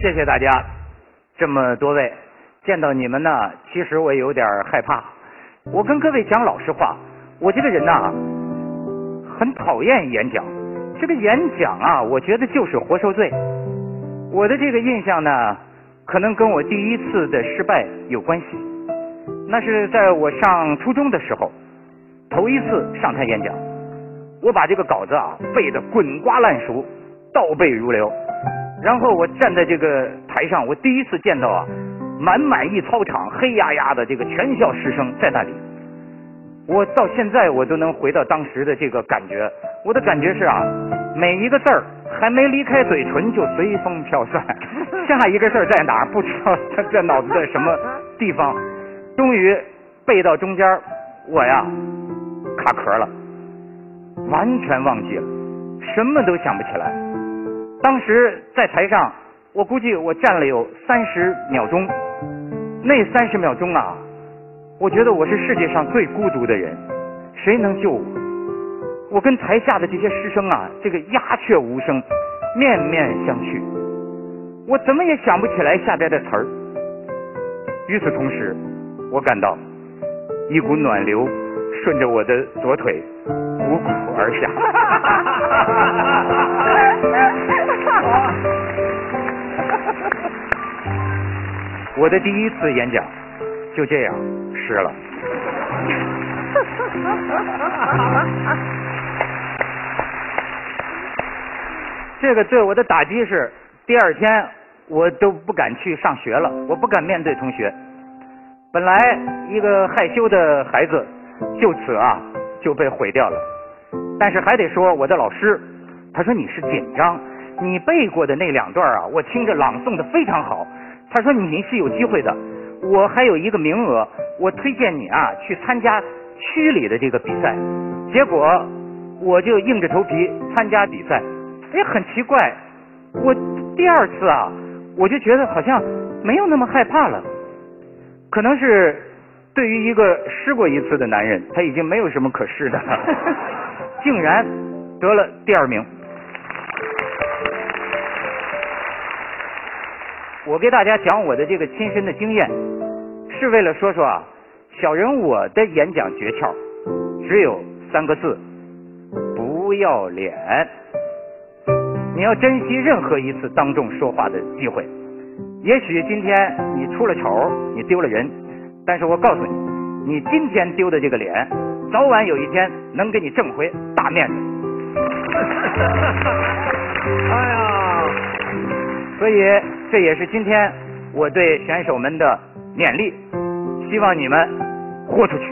谢谢大家，这么多位，见到你们呢，其实我有点害怕。我跟各位讲老实话，我这个人呐，很讨厌演讲。这个演讲啊，我觉得就是活受罪。我的这个印象呢，可能跟我第一次的失败有关系。那是在我上初中的时候，头一次上台演讲，我把这个稿子啊背得滚瓜烂熟，倒背如流。然后我站在这个台上，我第一次见到啊，满满一操场黑压压的这个全校师生在那里。我到现在我都能回到当时的这个感觉，我的感觉是啊，每一个字儿还没离开嘴唇就随风飘散，下一个字儿在哪儿不知道他在脑子在什么地方，终于背到中间，我呀卡壳了，完全忘记了，什么都想不起来。当时在台上，我估计我站了有三十秒钟，那三十秒钟啊。我觉得我是世界上最孤独的人，谁能救我？我跟台下的这些师生啊，这个鸦雀无声，面面相觑，我怎么也想不起来下边的词儿。与此同时，我感到一股暖流顺着我的左腿汩汩而下。我的第一次演讲就这样。失了。这个对我的打击是，第二天我都不敢去上学了，我不敢面对同学。本来一个害羞的孩子，就此啊就被毁掉了。但是还得说我的老师，他说你是紧张，你背过的那两段啊，我听着朗诵的非常好。他说你是有机会的。我还有一个名额，我推荐你啊去参加区里的这个比赛。结果我就硬着头皮参加比赛。哎，很奇怪，我第二次啊，我就觉得好像没有那么害怕了。可能是对于一个失过一次的男人，他已经没有什么可失的了，竟然得了第二名。我给大家讲我的这个亲身的经验，是为了说说啊，小人我的演讲诀窍，只有三个字：不要脸。你要珍惜任何一次当众说话的机会。也许今天你出了丑，你丢了人，但是我告诉你，你今天丢的这个脸，早晚有一天能给你挣回大面子。哎呀，所以。这也是今天我对选手们的勉励，希望你们豁出去。